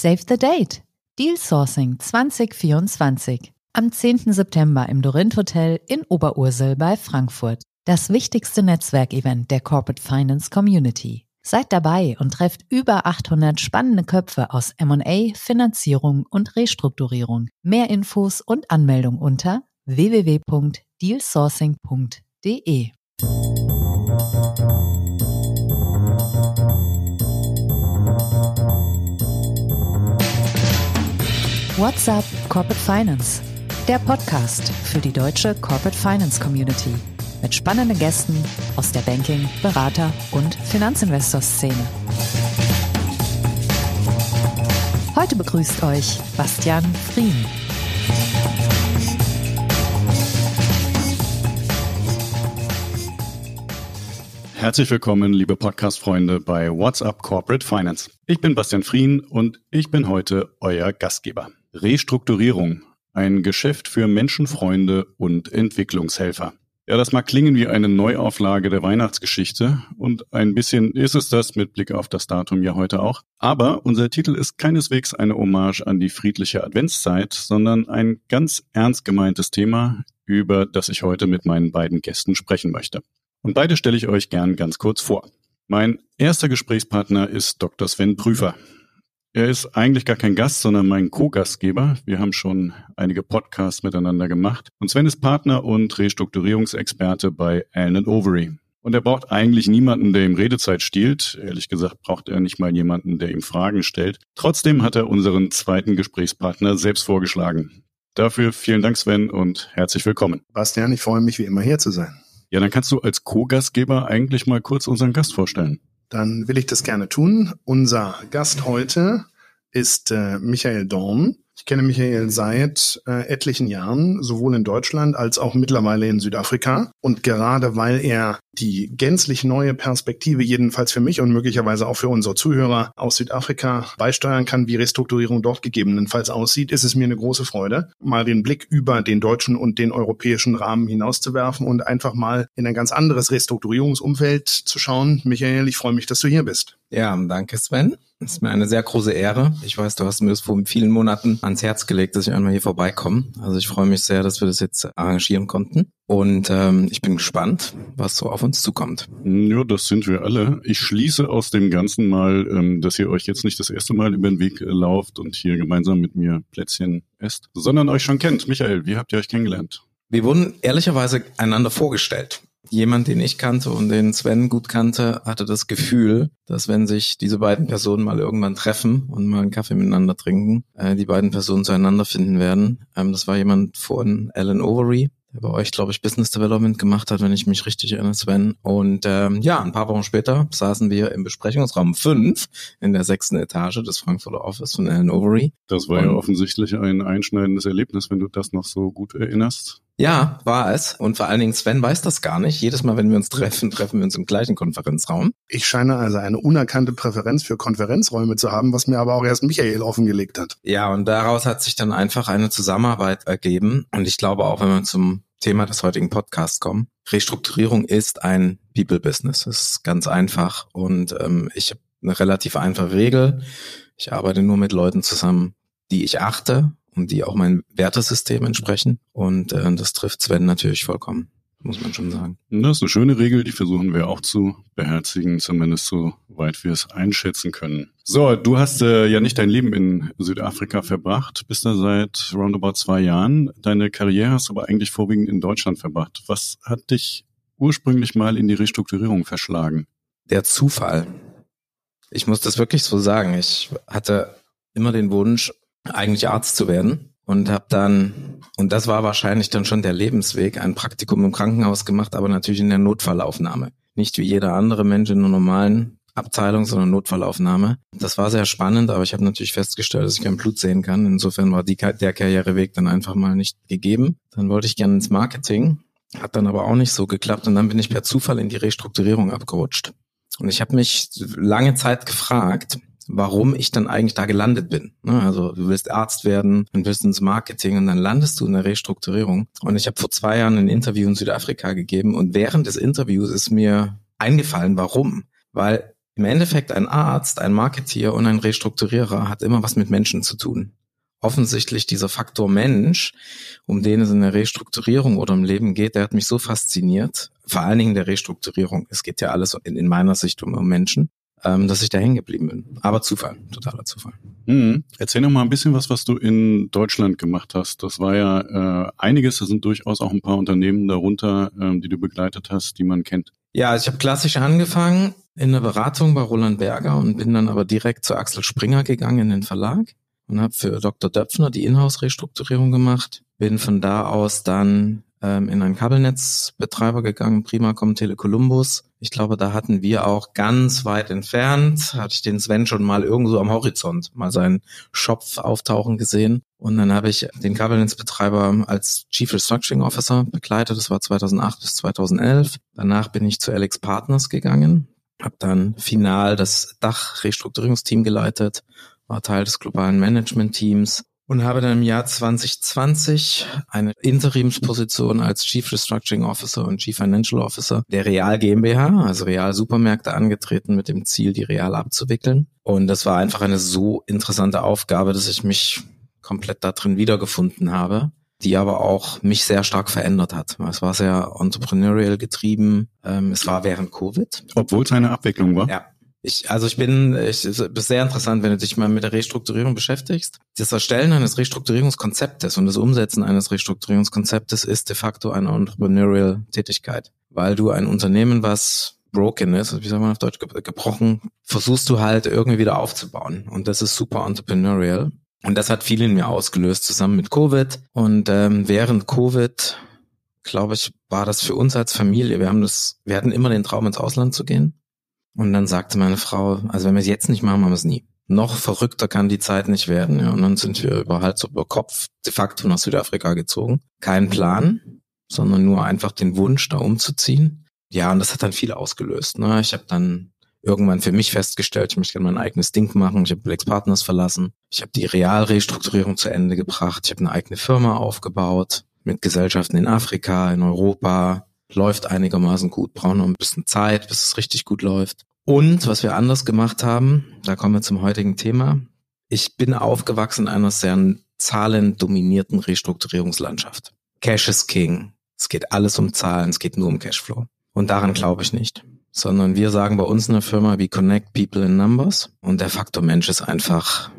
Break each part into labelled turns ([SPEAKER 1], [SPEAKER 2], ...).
[SPEAKER 1] Save the Date. Deal Sourcing 2024. Am 10. September im Dorint Hotel in Oberursel bei Frankfurt. Das wichtigste Netzwerkevent der Corporate Finance Community. Seid dabei und trefft über 800 spannende Köpfe aus M&A, Finanzierung und Restrukturierung. Mehr Infos und Anmeldung unter www.dealsourcing.de. What's up Corporate Finance? Der Podcast für die deutsche Corporate Finance Community mit spannenden Gästen aus der Banking-, Berater- und Finanzinvestor-Szene. Heute begrüßt euch Bastian Frien.
[SPEAKER 2] Herzlich willkommen, liebe Podcast-Freunde bei What's Up Corporate Finance. Ich bin Bastian Frien und ich bin heute euer Gastgeber. Restrukturierung, ein Geschäft für Menschenfreunde und Entwicklungshelfer. Ja, das mag klingen wie eine Neuauflage der Weihnachtsgeschichte und ein bisschen ist es das mit Blick auf das Datum ja heute auch. Aber unser Titel ist keineswegs eine Hommage an die friedliche Adventszeit, sondern ein ganz ernst gemeintes Thema, über das ich heute mit meinen beiden Gästen sprechen möchte. Und beide stelle ich euch gern ganz kurz vor. Mein erster Gesprächspartner ist Dr. Sven Prüfer. Er ist eigentlich gar kein Gast, sondern mein Co-Gastgeber. Wir haben schon einige Podcasts miteinander gemacht. Und Sven ist Partner und Restrukturierungsexperte bei Allen Overy. Und er braucht eigentlich niemanden, der ihm Redezeit stiehlt. Ehrlich gesagt braucht er nicht mal jemanden, der ihm Fragen stellt. Trotzdem hat er unseren zweiten Gesprächspartner selbst vorgeschlagen. Dafür vielen Dank, Sven, und herzlich willkommen.
[SPEAKER 3] Bastian, ich freue mich wie immer hier zu sein.
[SPEAKER 2] Ja, dann kannst du als Co-Gastgeber eigentlich mal kurz unseren Gast vorstellen.
[SPEAKER 3] Dann will ich das gerne tun. Unser Gast heute ist äh, Michael Dorn. Ich kenne Michael seit äh, etlichen Jahren, sowohl in Deutschland als auch mittlerweile in Südafrika. Und gerade weil er die gänzlich neue Perspektive, jedenfalls für mich und möglicherweise auch für unsere Zuhörer aus Südafrika beisteuern kann, wie Restrukturierung dort gegebenenfalls aussieht, ist es mir eine große Freude, mal den Blick über den deutschen und den europäischen Rahmen hinauszuwerfen und einfach mal in ein ganz anderes Restrukturierungsumfeld zu schauen. Michael, ich freue mich, dass du hier bist.
[SPEAKER 4] Ja, danke Sven. Es ist mir eine sehr große Ehre. Ich weiß, du hast mir das vor vielen Monaten ans Herz gelegt, dass ich einmal hier vorbeikomme. Also ich freue mich sehr, dass wir das jetzt arrangieren konnten. Und ähm, ich bin gespannt, was so auf uns zukommt.
[SPEAKER 2] Ja, das sind wir alle. Ich schließe aus dem Ganzen mal, ähm, dass ihr euch jetzt nicht das erste Mal über den Weg äh, lauft und hier gemeinsam mit mir Plätzchen esst, sondern euch schon kennt. Michael, wie habt ihr euch kennengelernt?
[SPEAKER 4] Wir wurden ehrlicherweise einander vorgestellt jemand, den ich kannte und den Sven gut kannte, hatte das Gefühl, dass wenn sich diese beiden Personen mal irgendwann treffen und mal einen Kaffee miteinander trinken, äh, die beiden Personen zueinander finden werden. Ähm, das war jemand von Alan Overy, der bei euch, glaube ich, Business Development gemacht hat, wenn ich mich richtig erinnere, Sven. Und ähm, ja, ein paar Wochen später saßen wir im Besprechungsraum 5 in der sechsten Etage des Frankfurter Office von Alan Overy.
[SPEAKER 2] Das war und, ja offensichtlich ein einschneidendes Erlebnis, wenn du das noch so gut erinnerst.
[SPEAKER 4] Ja, war es. Und vor allen Dingen Sven weiß das gar nicht. Jedes Mal, wenn wir uns treffen, treffen wir uns im gleichen Konferenzraum.
[SPEAKER 3] Ich scheine also eine unerkannte Präferenz für Konferenzräume zu haben, was mir aber auch erst Michael offengelegt hat.
[SPEAKER 4] Ja, und daraus hat sich dann einfach eine Zusammenarbeit ergeben. Und ich glaube auch, wenn wir zum Thema des heutigen Podcasts kommen, Restrukturierung ist ein People-Business. Es ist ganz einfach. Und ähm, ich habe eine relativ einfache Regel. Ich arbeite nur mit Leuten zusammen, die ich achte und die auch mein Wertesystem entsprechen. Und äh, das trifft Sven natürlich vollkommen, muss man schon sagen.
[SPEAKER 2] Das ist eine schöne Regel, die versuchen wir auch zu beherzigen, zumindest so weit wir es einschätzen können. So, du hast äh, ja nicht dein Leben in Südafrika verbracht, bist da seit roundabout zwei Jahren. Deine Karriere hast du aber eigentlich vorwiegend in Deutschland verbracht. Was hat dich ursprünglich mal in die Restrukturierung verschlagen?
[SPEAKER 4] Der Zufall. Ich muss das wirklich so sagen. Ich hatte immer den Wunsch, eigentlich Arzt zu werden und habe dann und das war wahrscheinlich dann schon der Lebensweg, ein Praktikum im Krankenhaus gemacht, aber natürlich in der Notfallaufnahme. Nicht wie jeder andere Mensch in einer normalen Abteilung, sondern Notfallaufnahme. Das war sehr spannend, aber ich habe natürlich festgestellt, dass ich kein Blut sehen kann. Insofern war die, der Karriereweg dann einfach mal nicht gegeben. Dann wollte ich gerne ins Marketing, hat dann aber auch nicht so geklappt und dann bin ich per Zufall in die Restrukturierung abgerutscht. Und ich habe mich lange Zeit gefragt, warum ich dann eigentlich da gelandet bin. Ne, also du willst Arzt werden, dann willst ins Marketing und dann landest du in der Restrukturierung. Und ich habe vor zwei Jahren ein Interview in Südafrika gegeben und während des Interviews ist mir eingefallen, warum. Weil Im Endeffekt ein Arzt, ein Marketeer und ein Restrukturierer hat immer was mit Menschen zu tun. Offensichtlich dieser Faktor Mensch, um den es in der Restrukturierung oder im Leben geht, der hat mich so fasziniert. Vor allen Dingen der Restrukturierung. Es geht ja alles in, in meiner Sicht um Menschen ähm, dass ich da hängen geblieben bin. Aber Zufall, totaler Zufall.
[SPEAKER 2] Mhm. Erzähl noch mal ein bisschen was, was du in Deutschland gemacht hast. Das war ja äh, einiges, da sind durchaus auch ein paar Unternehmen darunter, ähm, die du begleitet hast, die man kennt.
[SPEAKER 4] Ja, ich habe klassisch angefangen in der Beratung bei Roland Berger und bin dann aber direkt zu Axel Springer gegangen in den Verlag und habe für Dr. Döpfner die Inhouse-Restrukturierung gemacht. Bin von da aus dann ähm, in einen Kabelnetzbetreiber gegangen, Primacom Telecolumbus. Ich glaube, da hatten wir auch ganz weit entfernt, hatte ich den Sven schon mal irgendwo am Horizont mal seinen Schopf auftauchen gesehen. Und dann habe ich den Kabelnetzbetreiber als Chief Restructuring Officer begleitet. Das war 2008 bis 2011. Danach bin ich zu Alex Partners gegangen, habe dann final das Dach-Restrukturierungsteam geleitet, war Teil des globalen Management-Teams und habe dann im Jahr 2020 eine Interimsposition als Chief Restructuring Officer und Chief Financial Officer der Real GmbH, also Real Supermärkte angetreten mit dem Ziel, die Real abzuwickeln. Und das war einfach eine so interessante Aufgabe, dass ich mich komplett da drin wiedergefunden habe die aber auch mich sehr stark verändert hat. Es war sehr entrepreneurial getrieben. Ähm, es war während Covid.
[SPEAKER 2] Obwohl es eine Abwicklung war?
[SPEAKER 4] Ja, ich, also ich bin, ich, es ist sehr interessant, wenn du dich mal mit der Restrukturierung beschäftigst. Das Erstellen eines Restrukturierungskonzeptes und das Umsetzen eines Restrukturierungskonzeptes ist de facto eine entrepreneurial Tätigkeit, weil du ein Unternehmen, was broken ist, wie soll man auf Deutsch gebrochen, versuchst du halt irgendwie wieder aufzubauen. Und das ist super entrepreneurial. Und das hat viel in mir ausgelöst, zusammen mit Covid. Und ähm, während Covid, glaube ich, war das für uns als Familie. Wir haben das, wir hatten immer den Traum, ins Ausland zu gehen. Und dann sagte meine Frau, also wenn wir es jetzt nicht machen, machen wir es nie. Noch verrückter kann die Zeit nicht werden. Ja. Und dann sind wir über Hals über Kopf de facto nach Südafrika gezogen. Kein Plan, sondern nur einfach den Wunsch, da umzuziehen. Ja, und das hat dann viel ausgelöst. Ne? Ich habe dann irgendwann für mich festgestellt, ich möchte gerne mein eigenes Ding machen. Ich habe Blex Partners verlassen. Ich habe die Realrestrukturierung zu Ende gebracht. Ich habe eine eigene Firma aufgebaut mit Gesellschaften in Afrika, in Europa, läuft einigermaßen gut, brauchen noch ein bisschen Zeit, bis es richtig gut läuft. Und was wir anders gemacht haben, da kommen wir zum heutigen Thema. Ich bin aufgewachsen in einer sehr zahlendominierten Restrukturierungslandschaft. Cash is King. Es geht alles um Zahlen, es geht nur um Cashflow. Und daran glaube ich nicht. Sondern wir sagen bei uns in der Firma, we connect people in numbers. Und der Faktor Mensch ist einfach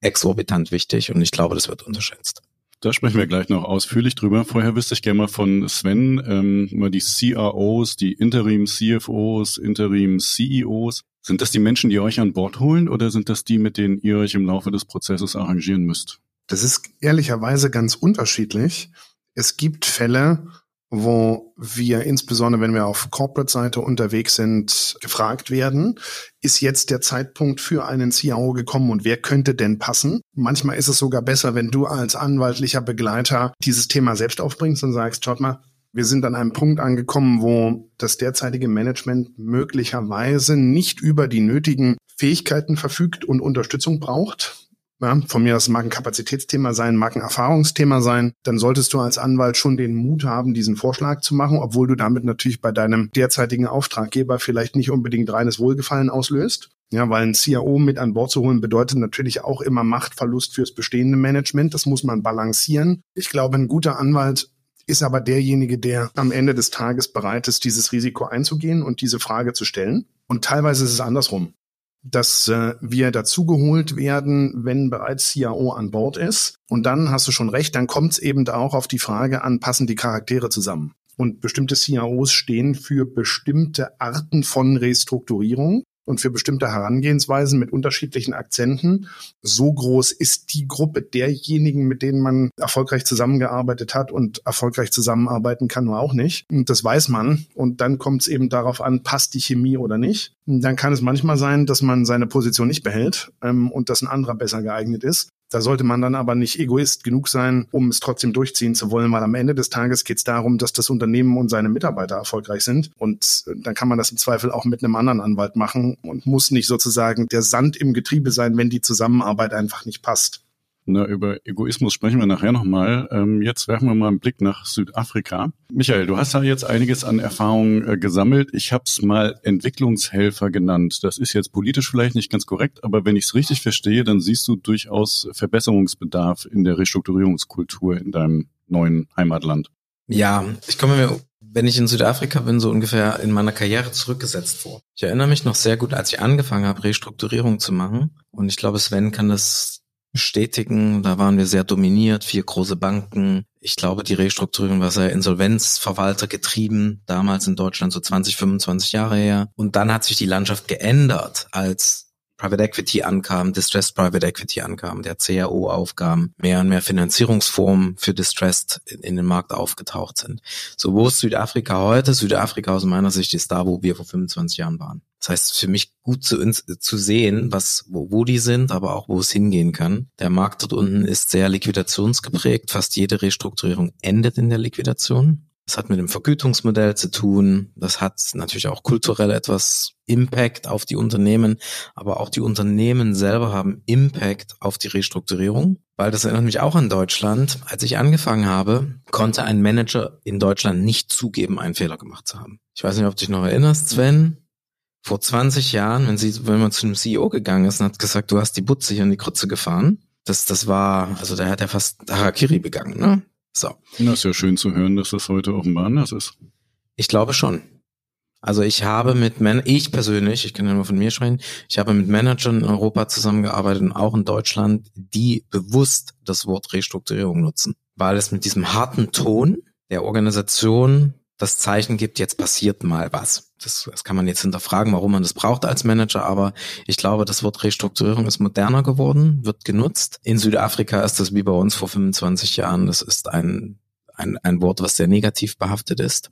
[SPEAKER 4] exorbitant wichtig und ich glaube, das wird unterschätzt.
[SPEAKER 2] Da sprechen wir gleich noch ausführlich drüber. Vorher wüsste ich gerne mal von Sven, ähm, mal die CROs, die Interim-CFOs, Interim-CEOs. Sind das die Menschen, die euch an Bord holen oder sind das die, mit denen ihr euch im Laufe des Prozesses arrangieren müsst?
[SPEAKER 3] Das ist ehrlicherweise ganz unterschiedlich. Es gibt Fälle, wo wir insbesondere, wenn wir auf Corporate-Seite unterwegs sind, gefragt werden, ist jetzt der Zeitpunkt für einen CIO gekommen und wer könnte denn passen? Manchmal ist es sogar besser, wenn du als anwaltlicher Begleiter dieses Thema selbst aufbringst und sagst, schaut mal, wir sind an einem Punkt angekommen, wo das derzeitige Management möglicherweise nicht über die nötigen Fähigkeiten verfügt und Unterstützung braucht. Ja, von mir aus mag ein Kapazitätsthema sein, mag ein Erfahrungsthema sein, dann solltest du als Anwalt schon den Mut haben, diesen Vorschlag zu machen, obwohl du damit natürlich bei deinem derzeitigen Auftraggeber vielleicht nicht unbedingt reines Wohlgefallen auslöst. Ja, weil ein CIO mit an Bord zu holen bedeutet natürlich auch immer Machtverlust fürs bestehende Management. Das muss man balancieren. Ich glaube, ein guter Anwalt ist aber derjenige, der am Ende des Tages bereit ist, dieses Risiko einzugehen und diese Frage zu stellen. Und teilweise ist es andersrum dass äh, wir dazugeholt werden, wenn bereits CIO an Bord ist. Und dann hast du schon recht, dann kommt es eben auch auf die Frage an, passen die Charaktere zusammen. Und bestimmte CIOs stehen für bestimmte Arten von Restrukturierung und für bestimmte Herangehensweisen mit unterschiedlichen Akzenten. So groß ist die Gruppe derjenigen, mit denen man erfolgreich zusammengearbeitet hat und erfolgreich zusammenarbeiten kann, nur auch nicht. Und das weiß man. Und dann kommt es eben darauf an, passt die Chemie oder nicht. Und dann kann es manchmal sein, dass man seine Position nicht behält ähm, und dass ein anderer besser geeignet ist. Da sollte man dann aber nicht egoist genug sein, um es trotzdem durchziehen zu wollen, weil am Ende des Tages geht es darum, dass das Unternehmen und seine Mitarbeiter erfolgreich sind. Und äh, dann kann man das im Zweifel auch mit einem anderen Anwalt machen und muss nicht sozusagen der Sand im Getriebe sein, wenn die Zusammenarbeit einfach nicht passt.
[SPEAKER 2] Na, über Egoismus sprechen wir nachher nochmal. Ähm, jetzt werfen wir mal einen Blick nach Südafrika. Michael, du hast da jetzt einiges an Erfahrungen äh, gesammelt. Ich habe es mal Entwicklungshelfer genannt. Das ist jetzt politisch vielleicht nicht ganz korrekt, aber wenn ich es richtig verstehe, dann siehst du durchaus Verbesserungsbedarf in der Restrukturierungskultur in deinem neuen Heimatland.
[SPEAKER 4] Ja, ich komme mir wenn ich in Südafrika bin, so ungefähr in meiner Karriere zurückgesetzt vor. Ich erinnere mich noch sehr gut, als ich angefangen habe, Restrukturierung zu machen. Und ich glaube, Sven kann das bestätigen. Da waren wir sehr dominiert, vier große Banken. Ich glaube, die Restrukturierung war sehr Insolvenzverwalter getrieben, damals in Deutschland so 20, 25 Jahre her. Und dann hat sich die Landschaft geändert, als Private Equity ankam, Distressed Private Equity ankam, der CRO aufkam, mehr und mehr Finanzierungsformen für Distressed in, in, den Markt aufgetaucht sind. So, wo ist Südafrika heute? Südafrika aus meiner Sicht ist da, wo wir vor 25 Jahren waren. Das heißt, für mich gut zu, zu sehen, was, wo, wo die sind, aber auch wo es hingehen kann. Der Markt dort unten ist sehr liquidationsgeprägt. Fast jede Restrukturierung endet in der Liquidation. Das hat mit dem Vergütungsmodell zu tun. Das hat natürlich auch kulturell etwas Impact auf die Unternehmen, aber auch die Unternehmen selber haben Impact auf die Restrukturierung. Weil das erinnert mich auch an Deutschland. Als ich angefangen habe, konnte ein Manager in Deutschland nicht zugeben, einen Fehler gemacht zu haben. Ich weiß nicht, ob du dich noch erinnerst, Sven. Vor 20 Jahren, wenn, sie, wenn man zu einem CEO gegangen ist und hat gesagt, du hast die Butze hier in die Krütze gefahren, das, das war, also der hat ja fast Harakiri begangen, ne? So.
[SPEAKER 2] Das ist ja schön zu hören, dass das heute offenbar anders ist.
[SPEAKER 4] Ich glaube schon. Also ich habe mit Man ich persönlich, ich kann ja nur von mir sprechen, ich habe mit Managern in Europa zusammengearbeitet und auch in Deutschland, die bewusst das Wort Restrukturierung nutzen, weil es mit diesem harten Ton der Organisation das Zeichen gibt, jetzt passiert mal was. Das, das kann man jetzt hinterfragen, warum man das braucht als Manager, aber ich glaube, das Wort Restrukturierung ist moderner geworden, wird genutzt. In Südafrika ist das wie bei uns vor 25 Jahren. Das ist ein, ein, ein Wort, was sehr negativ behaftet ist.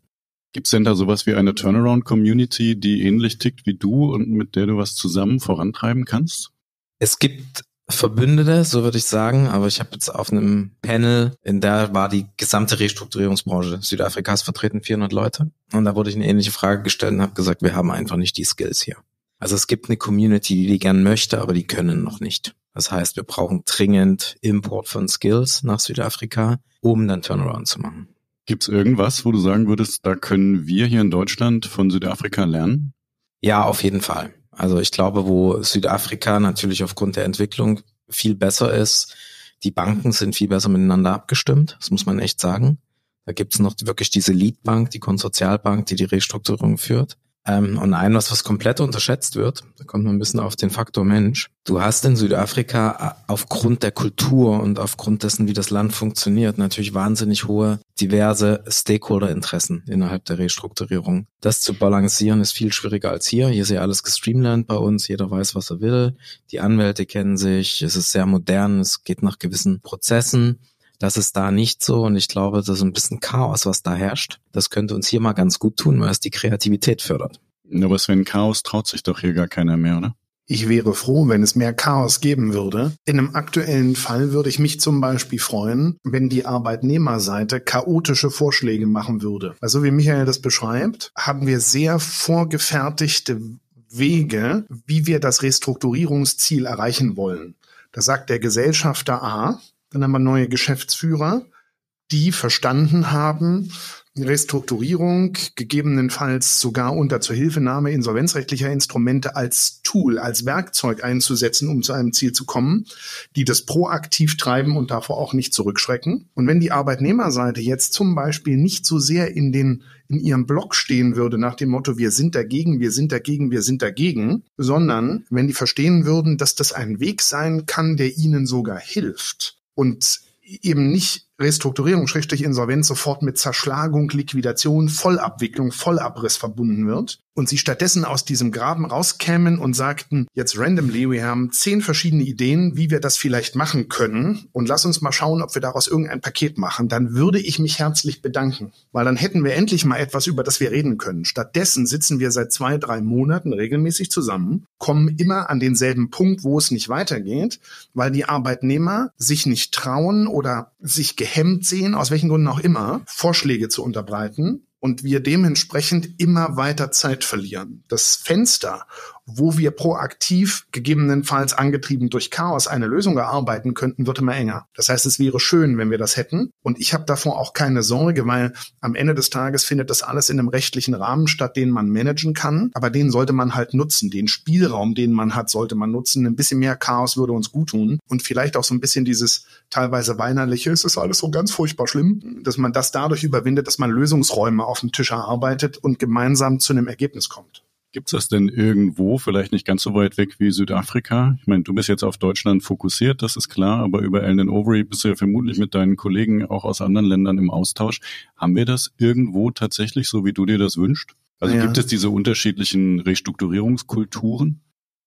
[SPEAKER 2] Gibt es denn da sowas wie eine Turnaround-Community, die ähnlich tickt wie du und mit der du was zusammen vorantreiben kannst?
[SPEAKER 4] Es gibt Verbündete, so würde ich sagen, aber ich habe jetzt auf einem Panel, in der war die gesamte Restrukturierungsbranche Südafrikas vertreten, 400 Leute. Und da wurde ich eine ähnliche Frage gestellt und habe gesagt, wir haben einfach nicht die Skills hier. Also es gibt eine Community, die die gern möchte, aber die können noch nicht. Das heißt, wir brauchen dringend Import von Skills nach Südafrika, um dann Turnaround zu machen.
[SPEAKER 2] Gibt es irgendwas, wo du sagen würdest, da können wir hier in Deutschland von Südafrika lernen?
[SPEAKER 4] Ja, auf jeden Fall. Also ich glaube, wo Südafrika natürlich aufgrund der Entwicklung viel besser ist, die Banken sind viel besser miteinander abgestimmt, das muss man echt sagen. Da gibt's noch wirklich diese Leadbank, die Konsortialbank, die die Restrukturierung führt. Ähm, und ein was, was komplett unterschätzt wird, da kommt man ein bisschen auf den Faktor Mensch. Du hast in Südafrika äh, aufgrund der Kultur und aufgrund dessen, wie das Land funktioniert, natürlich wahnsinnig hohe, diverse Stakeholder-Interessen innerhalb der Restrukturierung. Das zu balancieren ist viel schwieriger als hier. Hier ist ja alles gestreamlined bei uns, jeder weiß, was er will. Die Anwälte kennen sich, es ist sehr modern, es geht nach gewissen Prozessen. Das ist da nicht so und ich glaube, das ist ein bisschen Chaos, was da herrscht. Das könnte uns hier mal ganz gut tun, weil es die Kreativität fördert.
[SPEAKER 2] Aber Sven, Chaos traut sich doch hier gar keiner mehr, oder?
[SPEAKER 3] Ich wäre froh, wenn es mehr Chaos geben würde. In einem aktuellen Fall würde ich mich zum Beispiel freuen, wenn die Arbeitnehmerseite chaotische Vorschläge machen würde. Also wie Michael das beschreibt, haben wir sehr vorgefertigte Wege, wie wir das Restrukturierungsziel erreichen wollen. Da sagt der Gesellschafter A, dann haben wir neue Geschäftsführer, die verstanden haben, Restrukturierung, gegebenenfalls sogar unter Zuhilfenahme insolvenzrechtlicher Instrumente als Tool, als Werkzeug einzusetzen, um zu einem Ziel zu kommen, die das proaktiv treiben und davor auch nicht zurückschrecken. Und wenn die Arbeitnehmerseite jetzt zum Beispiel nicht so sehr in den in ihrem Blog stehen würde nach dem Motto, wir sind dagegen, wir sind dagegen, wir sind dagegen, sondern wenn die verstehen würden, dass das ein Weg sein kann, der ihnen sogar hilft und eben nicht Restrukturierung, Schrägstrich Insolvenz sofort mit Zerschlagung, Liquidation, Vollabwicklung, Vollabriss verbunden wird und sie stattdessen aus diesem Graben rauskämen und sagten, jetzt randomly, wir haben zehn verschiedene Ideen, wie wir das vielleicht machen können und lass uns mal schauen, ob wir daraus irgendein Paket machen, dann würde ich mich herzlich bedanken, weil dann hätten wir endlich mal etwas, über das wir reden können. Stattdessen sitzen wir seit zwei, drei Monaten regelmäßig zusammen, kommen immer an denselben Punkt, wo es nicht weitergeht, weil die Arbeitnehmer sich nicht trauen oder sich gehemmt sehen, aus welchen Gründen auch immer, Vorschläge zu unterbreiten und wir dementsprechend immer weiter Zeit verlieren. Das Fenster, wo wir proaktiv, gegebenenfalls angetrieben durch Chaos, eine Lösung erarbeiten könnten, wird immer enger. Das heißt, es wäre schön, wenn wir das hätten. Und ich habe davor auch keine Sorge, weil am Ende des Tages findet das alles in einem rechtlichen Rahmen statt, den man managen kann. Aber den sollte man halt nutzen. Den Spielraum, den man hat, sollte man nutzen. Ein bisschen mehr Chaos würde uns gut tun. Und vielleicht auch so ein bisschen dieses teilweise weinerliche, es ist alles so ganz furchtbar schlimm, dass man das dadurch überwindet, dass man Lösungsräume auf dem Tisch erarbeitet und gemeinsam zu einem Ergebnis kommt.
[SPEAKER 2] Gibt es das denn irgendwo, vielleicht nicht ganz so weit weg wie Südafrika? Ich meine, du bist jetzt auf Deutschland fokussiert, das ist klar, aber über Ellen Overy bist du ja vermutlich mit deinen Kollegen auch aus anderen Ländern im Austausch. Haben wir das irgendwo tatsächlich, so wie du dir das wünschst? Also ja. gibt es diese unterschiedlichen Restrukturierungskulturen?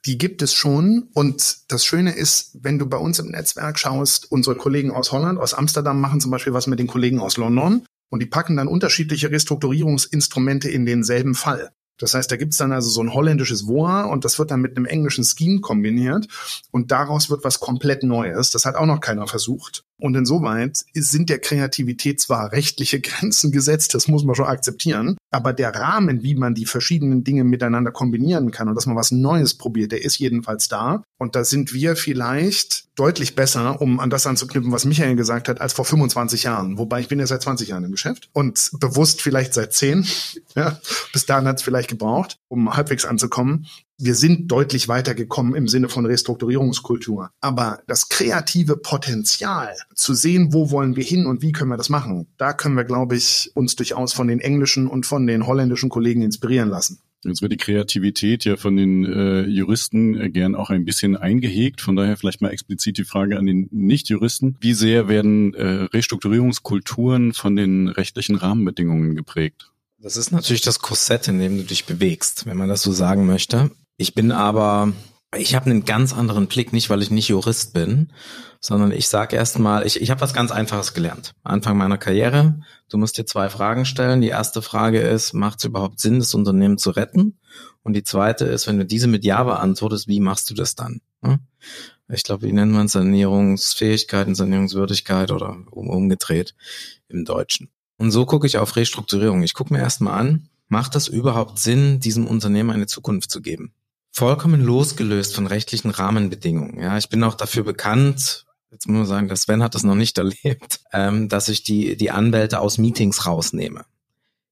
[SPEAKER 3] Die gibt es schon. Und das Schöne ist, wenn du bei uns im Netzwerk schaust, unsere Kollegen aus Holland, aus Amsterdam machen zum Beispiel was mit den Kollegen aus London. Und die packen dann unterschiedliche Restrukturierungsinstrumente in denselben Fall. Das heißt, da gibt's dann also so ein holländisches WOA und das wird dann mit einem englischen Scheme kombiniert und daraus wird was komplett Neues. Das hat auch noch keiner versucht. Und insoweit sind der Kreativität zwar rechtliche Grenzen gesetzt, das muss man schon akzeptieren, aber der Rahmen, wie man die verschiedenen Dinge miteinander kombinieren kann und dass man was Neues probiert, der ist jedenfalls da. Und da sind wir vielleicht deutlich besser, um an das anzuknüpfen, was Michael gesagt hat, als vor 25 Jahren. Wobei ich bin ja seit 20 Jahren im Geschäft und bewusst vielleicht seit 10. Ja, bis dahin hat es vielleicht gebraucht, um halbwegs anzukommen wir sind deutlich weitergekommen im Sinne von Restrukturierungskultur. Aber das kreative Potenzial zu sehen, wo wollen wir hin und wie können wir das machen, da können wir, glaube ich, uns durchaus von den englischen und von den holländischen Kollegen inspirieren lassen.
[SPEAKER 2] Jetzt wird die Kreativität ja von den äh, Juristen äh, gern auch ein bisschen eingehegt. Von daher vielleicht mal explizit die Frage an den Nicht-Juristen. Wie sehr werden äh, Restrukturierungskulturen von den rechtlichen Rahmenbedingungen geprägt?
[SPEAKER 4] Das ist natürlich das Korsett, in dem du dich bewegst, wenn man das so sagen möchte. Ich bin aber, ich habe einen ganz anderen Blick, nicht weil ich nicht Jurist bin, sondern ich sage erstmal, ich, ich habe was ganz Einfaches gelernt. Anfang meiner Karriere, du musst dir zwei Fragen stellen. Die erste Frage ist, macht es überhaupt Sinn, das Unternehmen zu retten? Und die zweite ist, wenn du diese mit Ja beantwortest, wie machst du das dann? Ich glaube, wie nennt man Sanierungsfähigkeit und Sanierungswürdigkeit oder um, umgedreht im Deutschen. Und so gucke ich auf Restrukturierung. Ich gucke mir erstmal an, macht das überhaupt Sinn, diesem Unternehmen eine Zukunft zu geben? Vollkommen losgelöst von rechtlichen Rahmenbedingungen. Ja, ich bin auch dafür bekannt, jetzt muss man sagen, der Sven hat das noch nicht erlebt, ähm, dass ich die, die Anwälte aus Meetings rausnehme.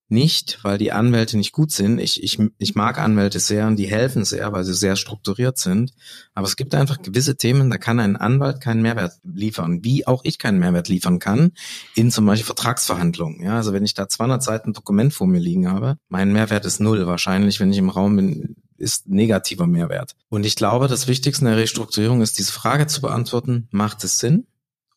[SPEAKER 4] Nicht, weil die Anwälte nicht gut sind. Ich, ich, ich mag Anwälte sehr und die helfen sehr, weil sie sehr strukturiert sind. Aber es gibt einfach gewisse Themen, da kann ein Anwalt keinen Mehrwert liefern, wie auch ich keinen Mehrwert liefern kann, in zum Beispiel Vertragsverhandlungen. Ja, also wenn ich da 200 Seiten Dokument vor mir liegen habe, mein Mehrwert ist null. Wahrscheinlich, wenn ich im Raum bin, ist negativer Mehrwert. Und ich glaube, das Wichtigste in der Restrukturierung ist, diese Frage zu beantworten, macht es Sinn?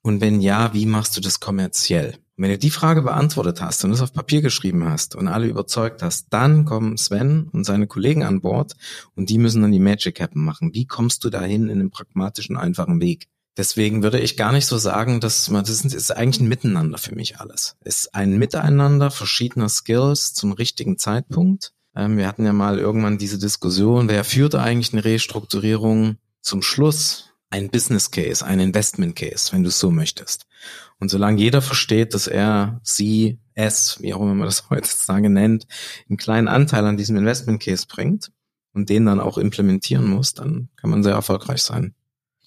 [SPEAKER 4] Und wenn ja, wie machst du das kommerziell? Und wenn du die Frage beantwortet hast und es auf Papier geschrieben hast und alle überzeugt hast, dann kommen Sven und seine Kollegen an Bord und die müssen dann die Magic Happen machen. Wie kommst du dahin in einem pragmatischen, einfachen Weg? Deswegen würde ich gar nicht so sagen, dass man, das ist eigentlich ein Miteinander für mich alles. Es ist ein Miteinander verschiedener Skills zum richtigen Zeitpunkt ähm, wir hatten ja mal irgendwann diese Diskussion, wer führt eigentlich eine Restrukturierung zum Schluss? Ein Business Case, ein Investment Case, wenn du es so möchtest. Und solange jeder versteht, dass er, sie, es, wie auch immer man das heutzutage nennt, einen kleinen Anteil an diesem Investment Case bringt und den dann auch implementieren muss, dann kann man sehr erfolgreich sein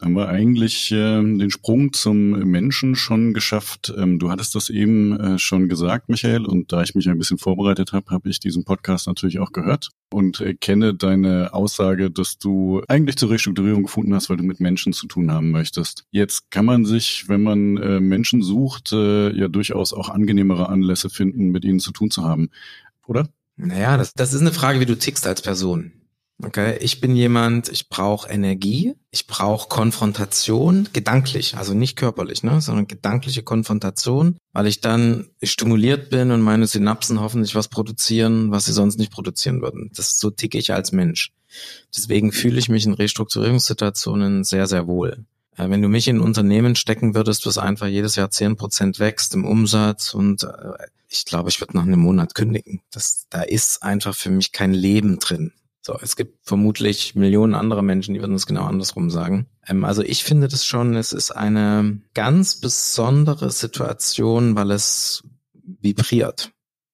[SPEAKER 2] haben wir eigentlich äh, den Sprung zum Menschen schon geschafft. Ähm, du hattest das eben äh, schon gesagt, Michael, und da ich mich ein bisschen vorbereitet habe, habe ich diesen Podcast natürlich auch gehört und äh, kenne deine Aussage, dass du eigentlich zur Restrukturierung gefunden hast, weil du mit Menschen zu tun haben möchtest. Jetzt kann man sich, wenn man äh, Menschen sucht, äh, ja durchaus auch angenehmere Anlässe finden, mit ihnen zu tun zu haben, oder?
[SPEAKER 4] Naja, das, das ist eine Frage, wie du tickst als Person. Okay, ich bin jemand, ich brauche Energie, ich brauche Konfrontation, gedanklich, also nicht körperlich, ne, sondern gedankliche Konfrontation, weil ich dann stimuliert bin und meine Synapsen hoffentlich was produzieren, was sie sonst nicht produzieren würden. Das so ticke ich als Mensch. Deswegen fühle ich mich in Restrukturierungssituationen sehr, sehr wohl. Äh, wenn du mich in ein Unternehmen stecken würdest, was einfach jedes Jahr zehn Prozent wächst im Umsatz und äh, ich glaube, ich würde nach einem Monat kündigen. Das, da ist einfach für mich kein Leben drin. So, es gibt vermutlich Millionen andere Menschen, die würden es genau andersrum sagen. Ähm, also ich finde das schon, es ist eine ganz besondere Situation, weil es vibriert.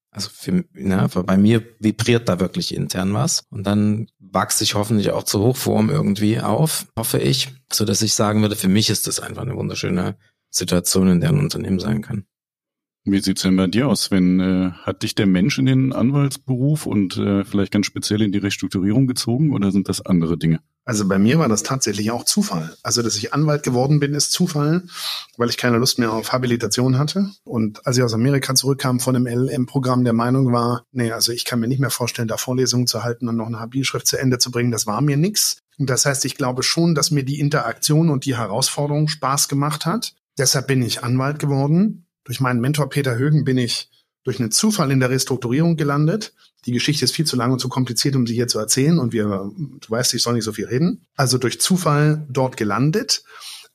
[SPEAKER 4] Also für, ne, bei mir vibriert da wirklich intern was. Und dann wachse ich hoffentlich auch zur Hochform irgendwie auf, hoffe ich, so dass ich sagen würde, für mich ist das einfach eine wunderschöne Situation, in der ein Unternehmen sein kann.
[SPEAKER 2] Wie sieht's denn bei dir aus, wenn äh, hat dich der Mensch in den Anwaltsberuf und äh, vielleicht ganz speziell in die Restrukturierung gezogen oder sind das andere Dinge?
[SPEAKER 3] Also bei mir war das tatsächlich auch Zufall. Also, dass ich Anwalt geworden bin, ist Zufall, weil ich keine Lust mehr auf Habilitation hatte. Und als ich aus Amerika zurückkam von dem LLM-Programm, der Meinung war, nee, also ich kann mir nicht mehr vorstellen, da Vorlesungen zu halten und noch eine Habilschrift zu Ende zu bringen. Das war mir nix. Und das heißt, ich glaube schon, dass mir die Interaktion und die Herausforderung Spaß gemacht hat. Deshalb bin ich Anwalt geworden durch meinen Mentor Peter Högen bin ich durch einen Zufall in der Restrukturierung gelandet. Die Geschichte ist viel zu lang und zu kompliziert, um sie hier zu erzählen. Und wir, du weißt, ich soll nicht so viel reden. Also durch Zufall dort gelandet,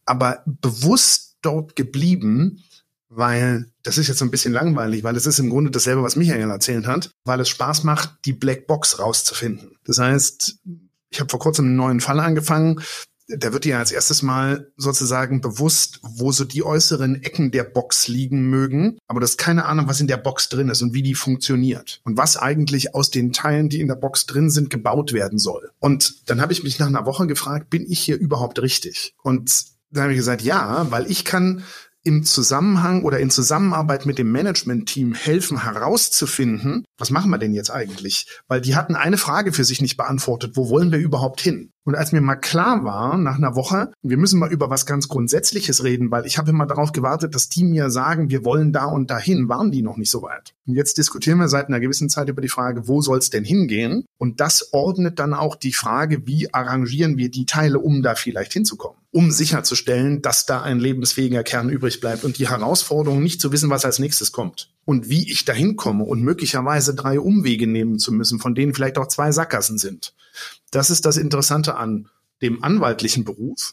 [SPEAKER 3] aber bewusst dort geblieben, weil das ist jetzt so ein bisschen langweilig, weil es ist im Grunde dasselbe, was Michael erzählt hat, weil es Spaß macht, die Black Box rauszufinden. Das heißt, ich habe vor kurzem einen neuen Fall angefangen, da wird dir als erstes mal sozusagen bewusst, wo so die äußeren Ecken der Box liegen mögen, aber du hast keine Ahnung, was in der Box drin ist und wie die funktioniert und was eigentlich aus den Teilen, die in der Box drin sind, gebaut werden soll. Und dann habe ich mich nach einer Woche gefragt, bin ich hier überhaupt richtig? Und dann habe ich gesagt, ja, weil ich kann im Zusammenhang oder in Zusammenarbeit mit dem Management-Team helfen herauszufinden, was machen wir denn jetzt eigentlich? Weil die hatten eine Frage für sich nicht beantwortet, wo wollen wir überhaupt hin? Und als mir mal klar war, nach einer Woche, wir müssen mal über was ganz Grundsätzliches reden, weil ich habe immer darauf gewartet, dass die mir sagen, wir wollen da und dahin, waren die noch nicht so weit. Und jetzt diskutieren wir seit einer gewissen Zeit über die Frage, wo soll es denn hingehen? Und das ordnet dann auch die Frage, wie arrangieren wir die Teile, um da vielleicht hinzukommen, um sicherzustellen, dass da ein lebensfähiger Kern übrig bleibt und die Herausforderung nicht zu wissen, was als nächstes kommt und wie ich dahin komme und möglicherweise drei Umwege nehmen zu müssen, von denen vielleicht auch zwei Sackgassen sind. Das ist das Interessante an dem anwaltlichen Beruf.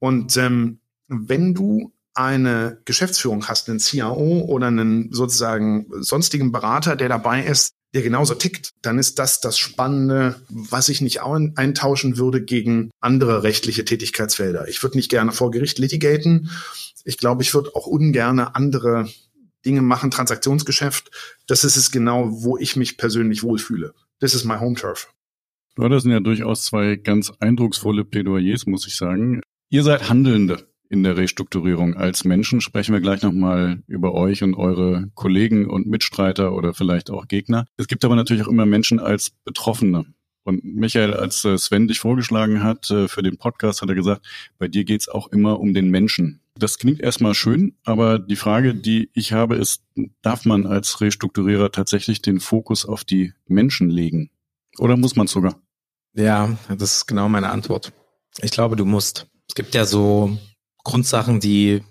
[SPEAKER 3] Und ähm, wenn du eine Geschäftsführung hast, einen CAO oder einen sozusagen sonstigen Berater, der dabei ist, der genauso tickt, dann ist das das Spannende, was ich nicht eintauschen würde gegen andere rechtliche Tätigkeitsfelder. Ich würde nicht gerne vor Gericht litigaten. Ich glaube, ich würde auch ungerne andere Dinge machen, Transaktionsgeschäft. Das ist es genau, wo ich mich persönlich wohlfühle. Das ist my home turf.
[SPEAKER 2] Ja, das sind ja durchaus zwei ganz eindrucksvolle Plädoyers, muss ich sagen. Ihr seid Handelnde in der Restrukturierung. Als Menschen sprechen wir gleich nochmal über euch und eure Kollegen und Mitstreiter oder vielleicht auch Gegner. Es gibt aber natürlich auch immer Menschen als Betroffene. Und Michael, als äh, Sven dich vorgeschlagen hat äh, für den Podcast, hat er gesagt, bei dir geht's auch immer um den Menschen. Das klingt erstmal schön, aber die Frage, die ich habe, ist, darf man als Restrukturierer tatsächlich den Fokus auf die Menschen legen? Oder muss man sogar?
[SPEAKER 4] Ja, das ist genau meine Antwort. Ich glaube, du musst. Es gibt ja so Grundsachen, die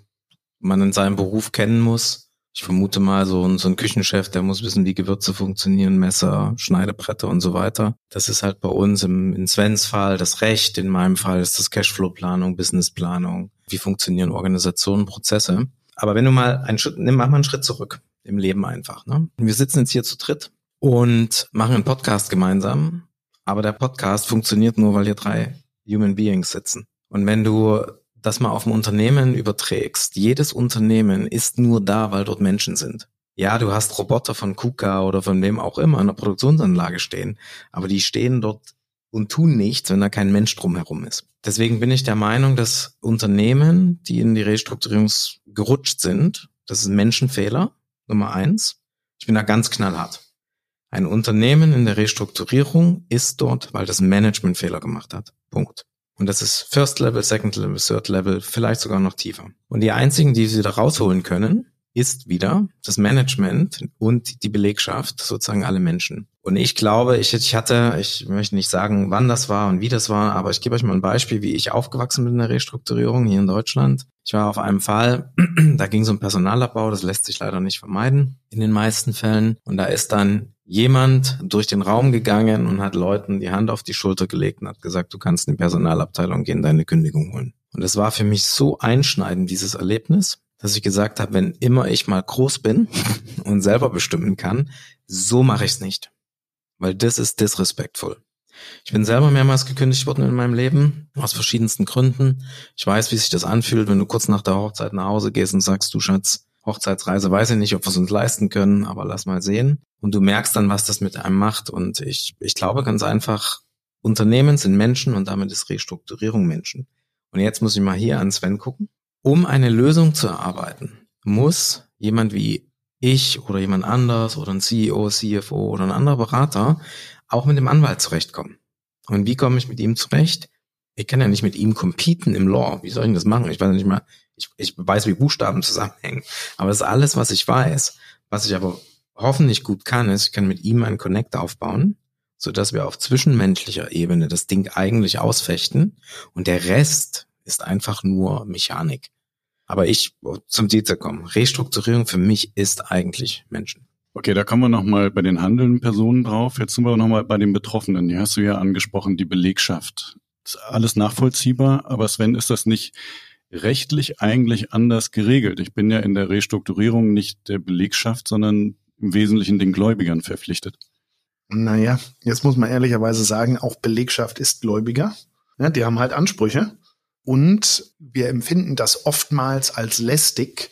[SPEAKER 4] man in seinem Beruf kennen muss. Ich vermute mal, so ein, so ein Küchenchef, der muss wissen, wie Gewürze funktionieren, Messer, Schneidebretter und so weiter. Das ist halt bei uns im, in Svens Fall das Recht, in meinem Fall ist das Cashflow-Planung, Businessplanung. Wie funktionieren Organisationen, Prozesse? Aber wenn du mal einen Schritt, nimm, mal einen Schritt zurück im Leben einfach. Ne? Wir sitzen jetzt hier zu dritt und machen einen Podcast gemeinsam. Aber der Podcast funktioniert nur, weil hier drei Human Beings sitzen. Und wenn du das mal auf ein Unternehmen überträgst, jedes Unternehmen ist nur da, weil dort Menschen sind. Ja, du hast Roboter von KUKA oder von wem auch immer in der Produktionsanlage stehen, aber die stehen dort und tun nichts, wenn da kein Mensch drumherum ist. Deswegen bin ich der Meinung, dass Unternehmen, die in die Restrukturierung gerutscht sind, das ist ein Menschenfehler, Nummer eins. Ich bin da ganz knallhart. Ein Unternehmen in der Restrukturierung ist dort, weil das Managementfehler gemacht hat. Punkt. Und das ist First Level, Second Level, Third Level, vielleicht sogar noch tiefer. Und die einzigen, die sie da rausholen können, ist wieder das Management und die Belegschaft, sozusagen alle Menschen. Und ich glaube, ich, ich hatte, ich möchte nicht sagen, wann das war und wie das war, aber ich gebe euch mal ein Beispiel, wie ich aufgewachsen bin in der Restrukturierung hier in Deutschland. Ich war auf einem Fall, da ging es um Personalabbau, das lässt sich leider nicht vermeiden in den meisten Fällen. Und da ist dann jemand durch den Raum gegangen und hat Leuten die Hand auf die Schulter gelegt und hat gesagt, du kannst in die Personalabteilung gehen, deine Kündigung holen. Und es war für mich so einschneidend, dieses Erlebnis, dass ich gesagt habe, wenn immer ich mal groß bin und selber bestimmen kann, so mache ich es nicht. Weil das ist disrespektvoll. Ich bin selber mehrmals gekündigt worden in meinem Leben, aus verschiedensten Gründen. Ich weiß, wie sich das anfühlt, wenn du kurz nach der Hochzeit nach Hause gehst und sagst, du Schatz, Hochzeitsreise weiß ich nicht, ob wir es uns leisten können, aber lass mal sehen. Und du merkst dann, was das mit einem macht. Und ich, ich glaube ganz einfach, Unternehmen sind Menschen und damit ist Restrukturierung Menschen. Und jetzt muss ich mal hier an Sven gucken. Um eine Lösung zu erarbeiten, muss jemand wie ich oder jemand anders oder ein CEO, CFO oder ein anderer Berater auch mit dem Anwalt zurechtkommen. Und wie komme ich mit ihm zurecht? Ich kann ja nicht mit ihm competen im Law. Wie soll ich das machen? Ich weiß nicht mal, ich, ich weiß, wie Buchstaben zusammenhängen. Aber das ist alles, was ich weiß. Was ich aber hoffentlich gut kann, ist, ich kann mit ihm einen Connect aufbauen, so dass wir auf zwischenmenschlicher Ebene das Ding eigentlich ausfechten und der Rest ist einfach nur Mechanik. Aber ich zum Detail kommen. Restrukturierung für mich ist eigentlich Menschen.
[SPEAKER 2] Okay, da kommen wir nochmal bei den handelnden Personen drauf. Jetzt sind wir nochmal bei den Betroffenen. Die hast du ja angesprochen, die Belegschaft. Ist alles nachvollziehbar, aber Sven, ist das nicht rechtlich eigentlich anders geregelt? Ich bin ja in der Restrukturierung nicht der Belegschaft, sondern im Wesentlichen den Gläubigern verpflichtet.
[SPEAKER 3] Naja, jetzt muss man ehrlicherweise sagen, auch Belegschaft ist Gläubiger. Ja, die haben halt Ansprüche. Und wir empfinden das oftmals als lästig,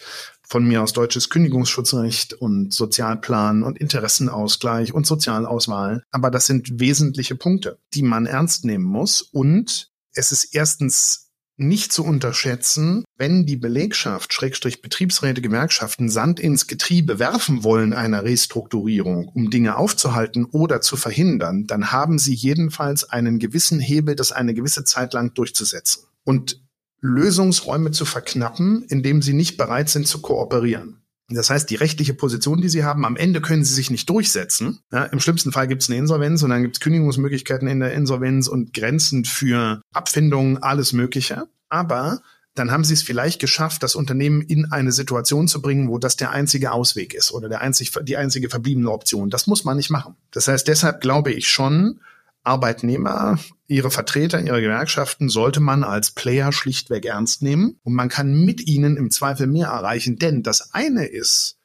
[SPEAKER 3] von mir aus deutsches Kündigungsschutzrecht und Sozialplan und Interessenausgleich und Sozialauswahl. Aber das sind wesentliche Punkte, die man ernst nehmen muss. Und es ist erstens nicht zu unterschätzen, wenn die Belegschaft, Schrägstrich Betriebsräte, Gewerkschaften Sand ins Getriebe werfen wollen einer Restrukturierung, um Dinge aufzuhalten oder zu verhindern, dann haben sie jedenfalls einen gewissen Hebel, das eine gewisse Zeit lang durchzusetzen. Und Lösungsräume zu verknappen, indem sie nicht bereit sind zu kooperieren. Das heißt, die rechtliche Position, die sie haben, am Ende können sie sich nicht durchsetzen. Ja, Im schlimmsten Fall gibt es eine Insolvenz und dann gibt es Kündigungsmöglichkeiten in der Insolvenz und Grenzen für Abfindungen, alles Mögliche. Aber dann haben sie es vielleicht geschafft, das Unternehmen in eine Situation zu bringen, wo das der einzige Ausweg ist oder der einzig, die einzige verbliebene Option. Das muss man nicht machen. Das heißt, deshalb glaube ich schon, Arbeitnehmer, ihre Vertreter, ihre Gewerkschaften sollte man als Player schlichtweg ernst nehmen und man kann mit ihnen im Zweifel mehr erreichen, denn das eine ist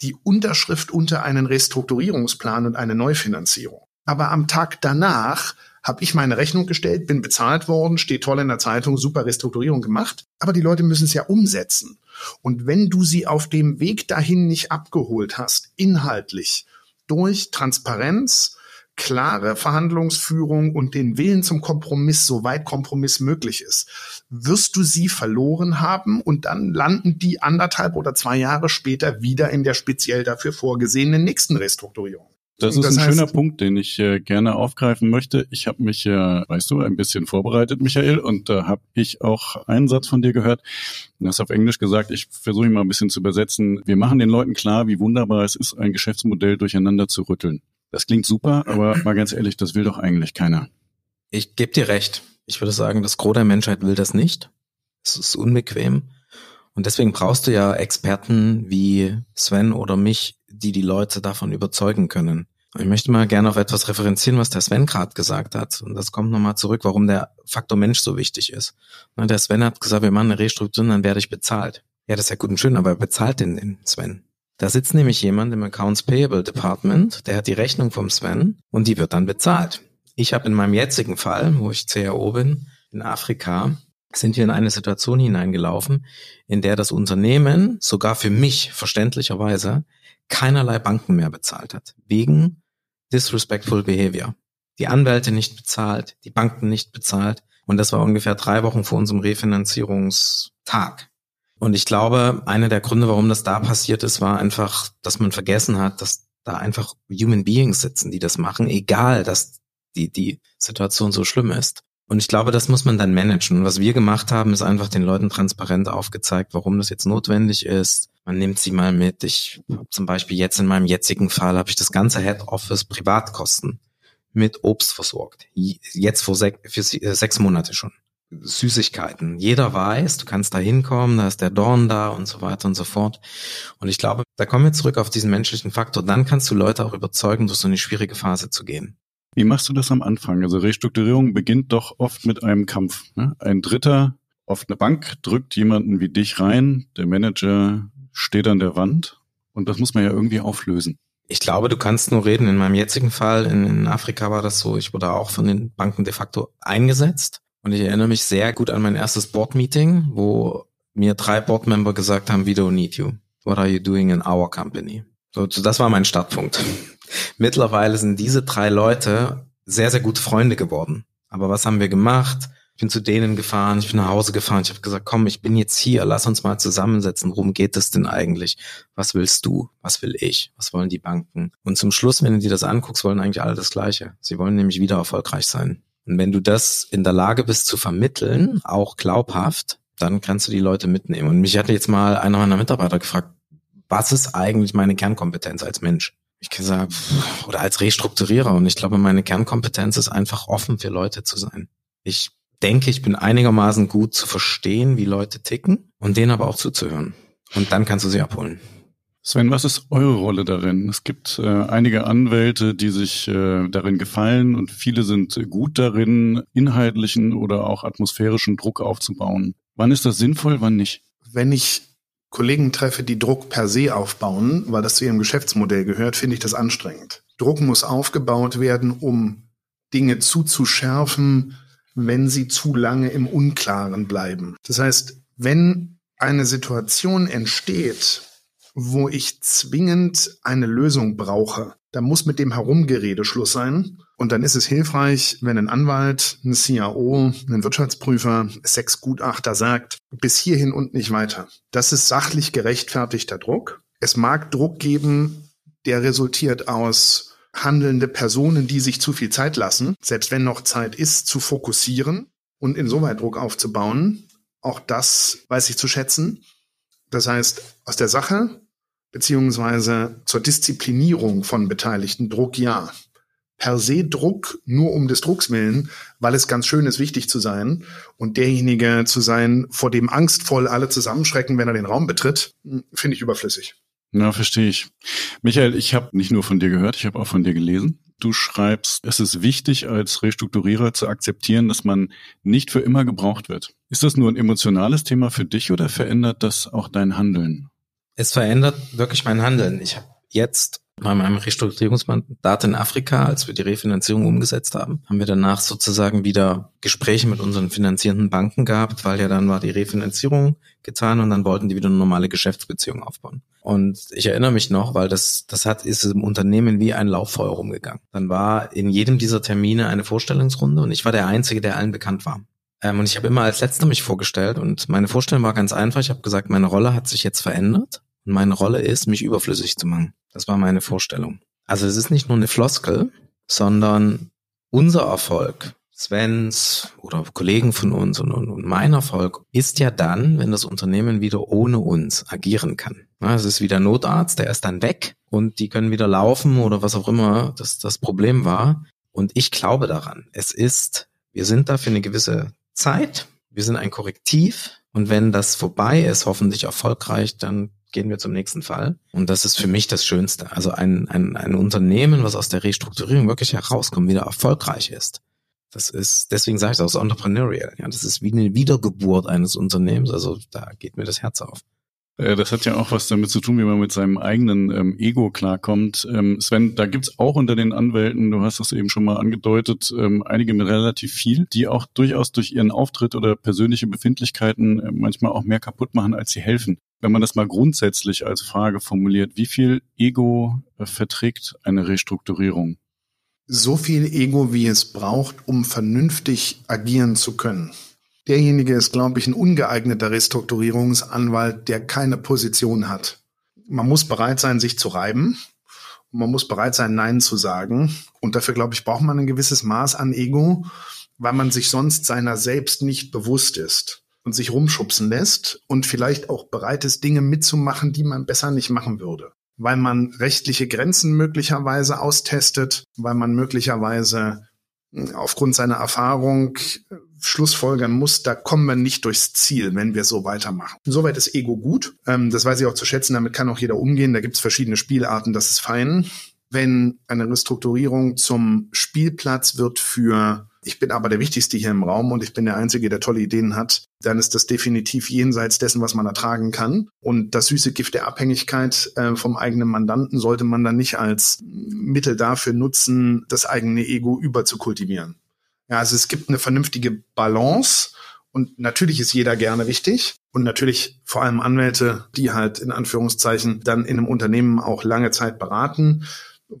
[SPEAKER 3] die Unterschrift unter einen Restrukturierungsplan und eine Neufinanzierung. Aber am Tag danach habe ich meine Rechnung gestellt, bin bezahlt worden, steht toll in der Zeitung, super Restrukturierung gemacht. Aber die Leute müssen es ja umsetzen. Und wenn du sie auf dem Weg dahin nicht abgeholt hast, inhaltlich, durch Transparenz, klare Verhandlungsführung und den Willen zum Kompromiss, soweit Kompromiss möglich ist, wirst du sie verloren haben und dann landen die anderthalb oder zwei Jahre später wieder in der speziell dafür vorgesehenen nächsten Restrukturierung.
[SPEAKER 2] Das ist das ein heißt, schöner Punkt, den ich äh, gerne aufgreifen möchte. Ich habe mich, äh, weißt du, ein bisschen vorbereitet, Michael, und da äh, habe ich auch einen Satz von dir gehört. Du hast auf Englisch gesagt, ich versuche ihn mal ein bisschen zu übersetzen. Wir machen den Leuten klar, wie wunderbar es ist, ein Geschäftsmodell durcheinander zu rütteln. Das klingt super, aber mal ganz ehrlich, das will doch eigentlich keiner.
[SPEAKER 4] Ich gebe dir recht. Ich würde sagen, das Gros der Menschheit will das nicht. Es ist unbequem. Und deswegen brauchst du ja Experten wie Sven oder mich, die die Leute davon überzeugen können. Ich möchte mal gerne auf etwas referenzieren, was der Sven gerade gesagt hat. Und das kommt nochmal zurück, warum der Faktor Mensch so wichtig ist. Der Sven hat gesagt, wir machen eine Restrukturierung, dann werde ich bezahlt. Ja, das ist ja gut und schön, aber wer bezahlt denn den Sven? Da sitzt nämlich jemand im Accounts Payable Department, der hat die Rechnung vom Sven und die wird dann bezahlt. Ich habe in meinem jetzigen Fall, wo ich CRO bin, in Afrika, sind wir in eine Situation hineingelaufen, in der das Unternehmen sogar für mich verständlicherweise keinerlei Banken mehr bezahlt hat, wegen disrespectful behavior. Die Anwälte nicht bezahlt, die Banken nicht bezahlt und das war ungefähr drei Wochen vor unserem Refinanzierungstag. Und ich glaube, einer der Gründe, warum das da passiert ist, war einfach, dass man vergessen hat, dass da einfach Human Beings sitzen, die das machen, egal, dass die, die Situation so schlimm ist. Und ich glaube, das muss man dann managen. Und was wir gemacht haben, ist einfach den Leuten transparent aufgezeigt, warum das jetzt notwendig ist. Man nimmt sie mal mit. Ich zum Beispiel jetzt in meinem jetzigen Fall habe ich das ganze Head Office Privatkosten mit Obst versorgt. Jetzt vor sech, für sechs Monate schon. Süßigkeiten. Jeder weiß, du kannst da hinkommen, da ist der Dorn da und so weiter und so fort. Und ich glaube, da kommen wir zurück auf diesen menschlichen Faktor. Dann kannst du Leute auch überzeugen, durch so eine schwierige Phase zu gehen.
[SPEAKER 2] Wie machst du das am Anfang? Also Restrukturierung beginnt doch oft mit einem Kampf. Ne? Ein Dritter, oft eine Bank, drückt jemanden wie dich rein, der Manager steht an der Wand und das muss man ja irgendwie auflösen.
[SPEAKER 4] Ich glaube, du kannst nur reden. In meinem jetzigen Fall in, in Afrika war das so, ich wurde auch von den Banken de facto eingesetzt und ich erinnere mich sehr gut an mein erstes Board-Meeting, wo mir drei Board-Member gesagt haben, we don't need you. What are you doing in our company? So, das war mein Startpunkt. Mittlerweile sind diese drei Leute sehr, sehr gute Freunde geworden. Aber was haben wir gemacht? Ich bin zu denen gefahren, ich bin nach Hause gefahren, ich habe gesagt, komm, ich bin jetzt hier, lass uns mal zusammensetzen. Worum geht es denn eigentlich? Was willst du? Was will ich? Was wollen die Banken? Und zum Schluss, wenn du dir das anguckst, wollen eigentlich alle das Gleiche. Sie wollen nämlich wieder erfolgreich sein. Und wenn du das in der Lage bist zu vermitteln, auch glaubhaft, dann kannst du die Leute mitnehmen. Und mich hatte jetzt mal einer meiner Mitarbeiter gefragt, was ist eigentlich meine Kernkompetenz als Mensch? Ich sagen, oder als Restrukturierer. Und ich glaube, meine Kernkompetenz ist einfach offen für Leute zu sein. Ich denke, ich bin einigermaßen gut zu verstehen, wie Leute ticken und denen aber auch zuzuhören. Und dann kannst du sie abholen.
[SPEAKER 2] Sven, was ist eure Rolle darin? Es gibt äh, einige Anwälte, die sich äh, darin gefallen und viele sind gut darin, inhaltlichen oder auch atmosphärischen Druck aufzubauen. Wann ist das sinnvoll, wann nicht?
[SPEAKER 3] Wenn ich Kollegen treffe, die Druck per se aufbauen, weil das zu ihrem Geschäftsmodell gehört, finde ich das anstrengend. Druck muss aufgebaut werden, um Dinge zuzuschärfen, wenn sie zu lange im Unklaren bleiben. Das heißt, wenn eine Situation entsteht, wo ich zwingend eine Lösung brauche, dann muss mit dem Herumgerede Schluss sein. Und dann ist es hilfreich, wenn ein Anwalt, ein CAO, ein Wirtschaftsprüfer, sechs Gutachter sagt, bis hierhin und nicht weiter. Das ist sachlich gerechtfertigter Druck. Es mag Druck geben, der resultiert aus handelnde Personen, die sich zu viel Zeit lassen, selbst wenn noch Zeit ist, zu fokussieren und insoweit Druck aufzubauen. Auch das weiß ich zu schätzen. Das heißt, aus der Sache beziehungsweise zur Disziplinierung von Beteiligten Druck ja. Per se Druck nur um des Drucks willen, weil es ganz schön ist, wichtig zu sein und derjenige zu sein, vor dem angstvoll alle zusammenschrecken, wenn er den Raum betritt, finde ich überflüssig.
[SPEAKER 2] Na, verstehe ich. Michael, ich habe nicht nur von dir gehört, ich habe auch von dir gelesen. Du schreibst, es ist wichtig, als Restrukturierer zu akzeptieren, dass man nicht für immer gebraucht wird. Ist das nur ein emotionales Thema für dich oder verändert das auch dein Handeln?
[SPEAKER 4] Es verändert wirklich mein Handeln. Ich habe jetzt bei meinem Restrukturierungsmandat in Afrika, als wir die Refinanzierung umgesetzt haben, haben wir danach sozusagen wieder Gespräche mit unseren finanzierenden Banken gehabt, weil ja dann war die Refinanzierung getan und dann wollten die wieder eine normale Geschäftsbeziehung aufbauen. Und ich erinnere mich noch, weil das, das hat, ist im Unternehmen wie ein Lauffeuer rumgegangen. Dann war in jedem dieser Termine eine Vorstellungsrunde und ich war der Einzige, der allen bekannt war. Ähm, und ich habe immer als Letzter mich vorgestellt und meine Vorstellung war ganz einfach. Ich habe gesagt, meine Rolle hat sich jetzt verändert und meine Rolle ist, mich überflüssig zu machen. Das war meine Vorstellung. Also es ist nicht nur eine Floskel, sondern unser Erfolg, Svens oder Kollegen von uns und, und, und mein Erfolg ist ja dann, wenn das Unternehmen wieder ohne uns agieren kann. Es ist wie der Notarzt, der ist dann weg und die können wieder laufen oder was auch immer das, das Problem war. Und ich glaube daran. Es ist, wir sind da für eine gewisse Zeit, wir sind ein Korrektiv und wenn das vorbei ist, hoffentlich erfolgreich, dann gehen wir zum nächsten Fall. Und das ist für mich das Schönste. Also ein, ein, ein Unternehmen, was aus der Restrukturierung wirklich herauskommt, wieder erfolgreich ist. Das ist, deswegen sage ich das, entrepreneurial. Ja, das ist wie eine Wiedergeburt eines Unternehmens. Also da geht mir das Herz auf.
[SPEAKER 2] Das hat ja auch was damit zu tun, wie man mit seinem eigenen ähm, Ego klarkommt. Ähm, Sven, da gibt's auch unter den Anwälten, du hast das eben schon mal angedeutet, ähm, einige mit relativ viel, die auch durchaus durch ihren Auftritt oder persönliche Befindlichkeiten äh, manchmal auch mehr kaputt machen, als sie helfen. Wenn man das mal grundsätzlich als Frage formuliert, wie viel Ego äh, verträgt eine Restrukturierung?
[SPEAKER 3] So viel Ego, wie es braucht, um vernünftig agieren zu können. Derjenige ist, glaube ich, ein ungeeigneter Restrukturierungsanwalt, der keine Position hat. Man muss bereit sein, sich zu reiben. man muss bereit sein, Nein zu sagen. Und dafür, glaube ich, braucht man ein gewisses Maß an Ego, weil man sich sonst seiner selbst nicht bewusst ist und sich rumschubsen lässt und vielleicht auch bereit ist, Dinge mitzumachen, die man besser nicht machen würde. Weil man rechtliche Grenzen möglicherweise austestet, weil man möglicherweise hm, aufgrund seiner Erfahrung Schlussfolgern muss, da kommen wir nicht durchs Ziel, wenn wir so weitermachen. Insoweit ist Ego gut. Ähm, das weiß ich auch zu schätzen, damit kann auch jeder umgehen. Da gibt es verschiedene Spielarten, das ist fein. Wenn eine Restrukturierung zum Spielplatz wird für ich bin aber der Wichtigste hier im Raum und ich bin der Einzige, der tolle Ideen hat, dann ist das definitiv jenseits dessen, was man ertragen kann. Und das süße Gift der Abhängigkeit äh, vom eigenen Mandanten sollte man dann nicht als Mittel dafür nutzen, das eigene Ego überzukultivieren. Ja, also es gibt eine vernünftige Balance und natürlich ist jeder gerne wichtig und natürlich vor allem Anwälte, die halt in Anführungszeichen dann in einem Unternehmen auch lange Zeit beraten,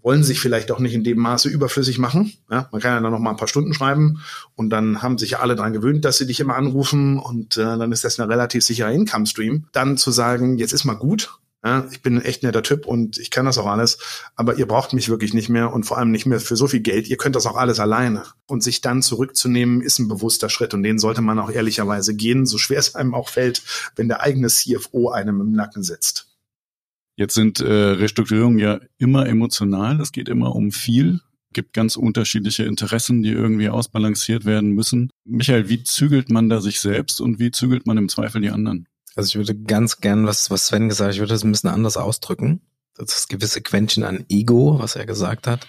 [SPEAKER 3] wollen sich vielleicht auch nicht in dem Maße überflüssig machen. Ja, man kann ja dann noch mal ein paar Stunden schreiben und dann haben sich ja alle dran gewöhnt, dass sie dich immer anrufen und äh, dann ist das ein relativ sicherer Income Stream. Dann zu sagen, jetzt ist mal gut, ja, ich bin ein echt netter Typ und ich kann das auch alles, aber ihr braucht mich wirklich nicht mehr und vor allem nicht mehr für so viel Geld. Ihr könnt das auch alles alleine. Und sich dann zurückzunehmen, ist ein bewusster Schritt und den sollte man auch ehrlicherweise gehen, so schwer es einem auch fällt, wenn der eigene CFO einem im Nacken sitzt.
[SPEAKER 2] Jetzt sind äh, Restrukturierungen ja immer emotional, es geht immer um viel gibt ganz unterschiedliche Interessen, die irgendwie ausbalanciert werden müssen. Michael, wie zügelt man da sich selbst und wie zügelt man im Zweifel die anderen?
[SPEAKER 4] Also ich würde ganz gern, was, was Sven gesagt hat, ich würde das ein bisschen anders ausdrücken. Das gewisse Quäntchen an Ego, was er gesagt hat,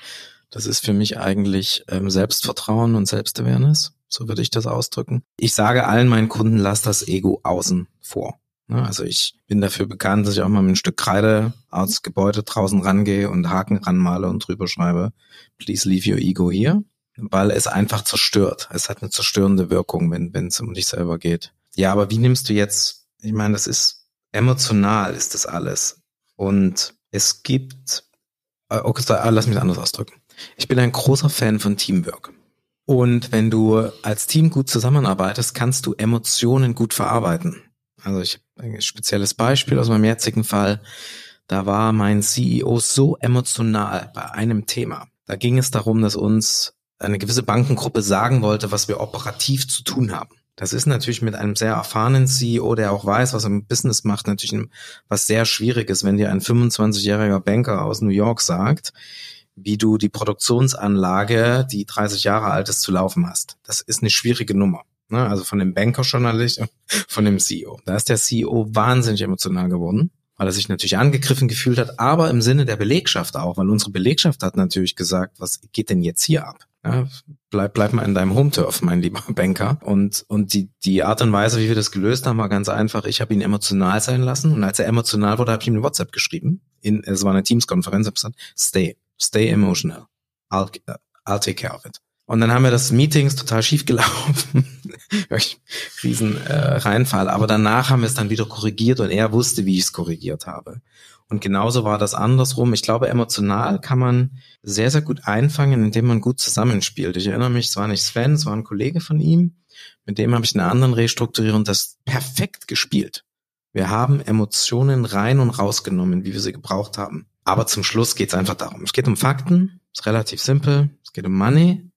[SPEAKER 4] das ist für mich eigentlich ähm, Selbstvertrauen und Selbstawareness. So würde ich das ausdrücken. Ich sage allen meinen Kunden, lass das Ego außen vor. Ne, also ich bin dafür bekannt, dass ich auch mal mit ein Stück Kreide aus Gebäude draußen rangehe und Haken ranmale und drüber schreibe, please leave your ego here, weil es einfach zerstört. Es hat eine zerstörende Wirkung, wenn es um dich selber geht. Ja, aber wie nimmst du jetzt ich meine, das ist emotional ist das alles. Und es gibt, äh, okay, ah, lass mich anders ausdrücken. Ich bin ein großer Fan von Teamwork. Und wenn du als Team gut zusammenarbeitest, kannst du Emotionen gut verarbeiten. Also ich habe ein spezielles Beispiel aus meinem jetzigen Fall. Da war mein CEO so emotional bei einem Thema. Da ging es darum, dass uns eine gewisse Bankengruppe sagen wollte, was wir operativ zu tun haben. Das ist natürlich mit einem sehr erfahrenen CEO, der auch weiß, was er im Business macht, natürlich was sehr Schwieriges, wenn dir ein 25-jähriger Banker aus New York sagt, wie du die Produktionsanlage, die 30 Jahre alt ist, zu laufen hast. Das ist eine schwierige Nummer. Ne? Also von dem Banker-Journalist, von dem CEO. Da ist der CEO wahnsinnig emotional geworden, weil er sich natürlich angegriffen gefühlt hat, aber im Sinne der Belegschaft auch, weil unsere Belegschaft hat natürlich gesagt, was geht denn jetzt hier ab? Ja, bleib, bleib mal in deinem Home-Turf, mein lieber Banker. Und, und die, die Art und Weise, wie wir das gelöst haben, war ganz einfach. Ich habe ihn emotional sein lassen und als er emotional wurde, habe ich ihm eine WhatsApp geschrieben. In, es war eine Teams-Konferenz, habe gesagt, stay, stay emotional. I'll, I'll take care of it. Und dann haben wir das Meetings total schief gelaufen. Riesen äh, Reinfall. Aber danach haben wir es dann wieder korrigiert und er wusste, wie ich es korrigiert habe. Und genauso war das andersrum. Ich glaube, emotional kann man sehr, sehr gut einfangen, indem man gut zusammenspielt. Ich erinnere mich, es war nicht Sven, es war ein Kollege von ihm. Mit dem habe ich in einer anderen Restrukturierung das perfekt gespielt. Wir haben Emotionen rein und rausgenommen, wie wir sie gebraucht haben. Aber zum Schluss geht es einfach darum. Es geht um Fakten, ist relativ simpel. Es geht um Money,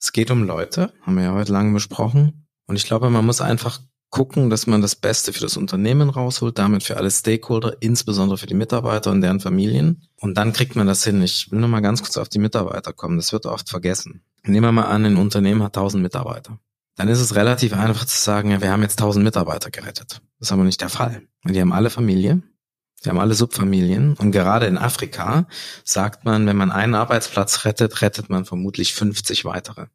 [SPEAKER 4] es geht um Leute, haben wir ja heute lange besprochen. Und ich glaube, man muss einfach gucken, dass man das Beste für das Unternehmen rausholt, damit für alle Stakeholder, insbesondere für die Mitarbeiter und deren Familien. Und dann kriegt man das hin. Ich will nur mal ganz kurz auf die Mitarbeiter kommen. Das wird oft vergessen. Nehmen wir mal an, ein Unternehmen hat 1000 Mitarbeiter. Dann ist es relativ einfach zu sagen, ja, wir haben jetzt 1000 Mitarbeiter gerettet. Das ist aber nicht der Fall. Die haben alle Familie. Die haben alle Subfamilien. Und gerade in Afrika sagt man, wenn man einen Arbeitsplatz rettet, rettet man vermutlich 50 weitere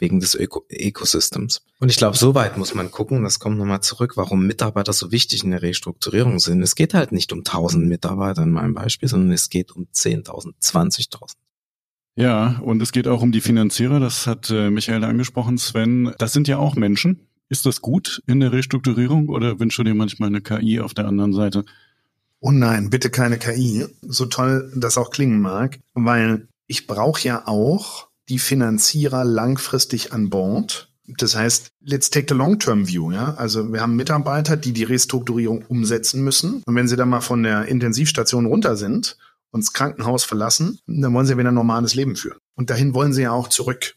[SPEAKER 4] wegen des Öko Ökosystems. Und ich glaube, so weit muss man gucken, das kommt nochmal zurück, warum Mitarbeiter so wichtig in der Restrukturierung sind. Es geht halt nicht um 1000 Mitarbeiter in meinem Beispiel, sondern es geht um 10.000, 20.000.
[SPEAKER 2] Ja, und es geht auch um die Finanzierer, das hat äh, Michael angesprochen, Sven. Das sind ja auch Menschen. Ist das gut in der Restrukturierung oder wünschst du dir manchmal eine KI auf der anderen Seite?
[SPEAKER 3] Oh nein, bitte keine KI, so toll das auch klingen mag, weil ich brauche ja auch die Finanzierer langfristig an Bord. Das heißt, let's take the long-term view, ja. Also wir haben Mitarbeiter, die die Restrukturierung umsetzen müssen. Und wenn sie dann mal von der Intensivstation runter sind und das Krankenhaus verlassen, dann wollen sie wieder ein normales Leben führen. Und dahin wollen sie ja auch zurück.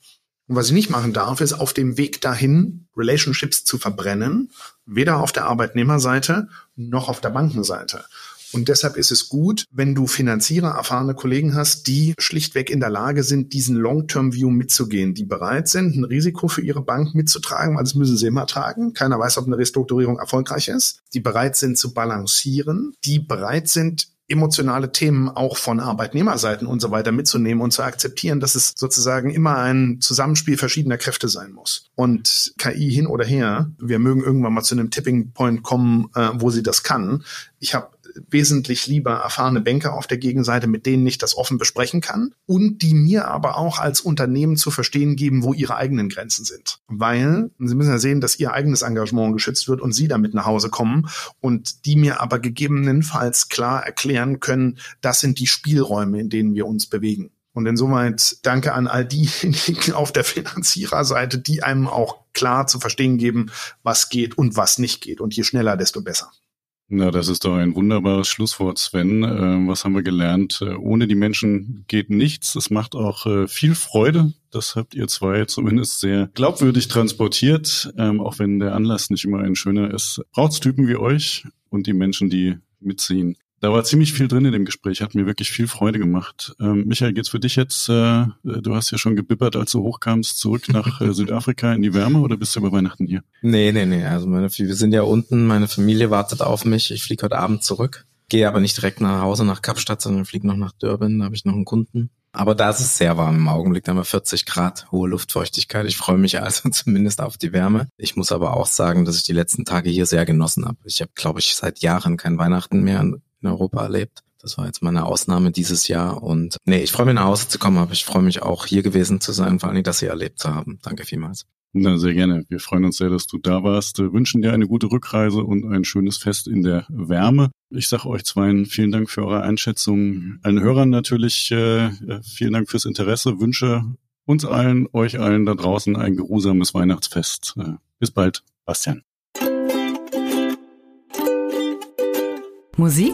[SPEAKER 3] Und was ich nicht machen darf, ist auf dem Weg dahin Relationships zu verbrennen, weder auf der Arbeitnehmerseite noch auf der Bankenseite. Und deshalb ist es gut, wenn du Finanzierer, erfahrene Kollegen hast, die schlichtweg in der Lage sind, diesen Long-Term-View mitzugehen, die bereit sind, ein Risiko für ihre Bank mitzutragen, weil das müssen sie immer tragen. Keiner weiß, ob eine Restrukturierung erfolgreich ist. Die bereit sind zu balancieren, die bereit sind, emotionale Themen auch von Arbeitnehmerseiten und so weiter mitzunehmen und zu akzeptieren, dass es sozusagen immer ein Zusammenspiel verschiedener Kräfte sein muss. Und KI hin oder her, wir mögen irgendwann mal zu einem Tipping Point kommen, äh, wo sie das kann. Ich habe wesentlich lieber erfahrene Banker auf der Gegenseite, mit denen ich das offen besprechen kann und die mir aber auch als Unternehmen zu verstehen geben, wo ihre eigenen Grenzen sind. Weil Sie müssen ja sehen, dass Ihr eigenes Engagement geschützt wird und Sie damit nach Hause kommen und die mir aber gegebenenfalls klar erklären können, das sind die Spielräume, in denen wir uns bewegen. Und insoweit danke an all diejenigen auf der Finanziererseite, die einem auch klar zu verstehen geben, was geht und was nicht geht. Und je schneller, desto besser.
[SPEAKER 2] Na, das ist doch ein wunderbares Schlusswort, Sven. Äh, was haben wir gelernt? Äh, ohne die Menschen geht nichts. Es macht auch äh, viel Freude. Das habt ihr zwei zumindest sehr glaubwürdig transportiert, ähm, auch wenn der Anlass nicht immer ein schöner ist. Braucht's Typen wie euch und die Menschen, die mitziehen. Da war ziemlich viel drin in dem Gespräch, hat mir wirklich viel Freude gemacht. Ähm, Michael, geht's für dich jetzt, äh, du hast ja schon gebippert, als du hochkamst, zurück nach äh, Südafrika in die Wärme oder bist du über Weihnachten hier?
[SPEAKER 4] Nee, nee, nee, also meine, wir sind ja unten, meine Familie wartet auf mich, ich fliege heute Abend zurück. Gehe aber nicht direkt nach Hause nach Kapstadt, sondern fliege noch nach Durban, da habe ich noch einen Kunden. Aber da ist es sehr warm im Augenblick, da haben wir 40 Grad, hohe Luftfeuchtigkeit. Ich freue mich also zumindest auf die Wärme. Ich muss aber auch sagen, dass ich die letzten Tage hier sehr genossen habe. Ich habe, glaube ich, seit Jahren kein Weihnachten mehr in Europa erlebt. Das war jetzt meine Ausnahme dieses Jahr. Und nee, ich freue mich nach Hause zu kommen, aber ich freue mich auch hier gewesen zu sein, vor allem das hier erlebt zu haben. Danke vielmals.
[SPEAKER 2] Na, sehr gerne. Wir freuen uns sehr, dass du da warst. Wir wünschen dir eine gute Rückreise und ein schönes Fest in der Wärme. Ich sage euch zweien vielen Dank für eure Einschätzung. Allen Hörern natürlich äh, vielen Dank fürs Interesse. Wünsche uns allen, euch allen da draußen ein geruhsames Weihnachtsfest. Äh, bis bald, Bastian.
[SPEAKER 1] Musik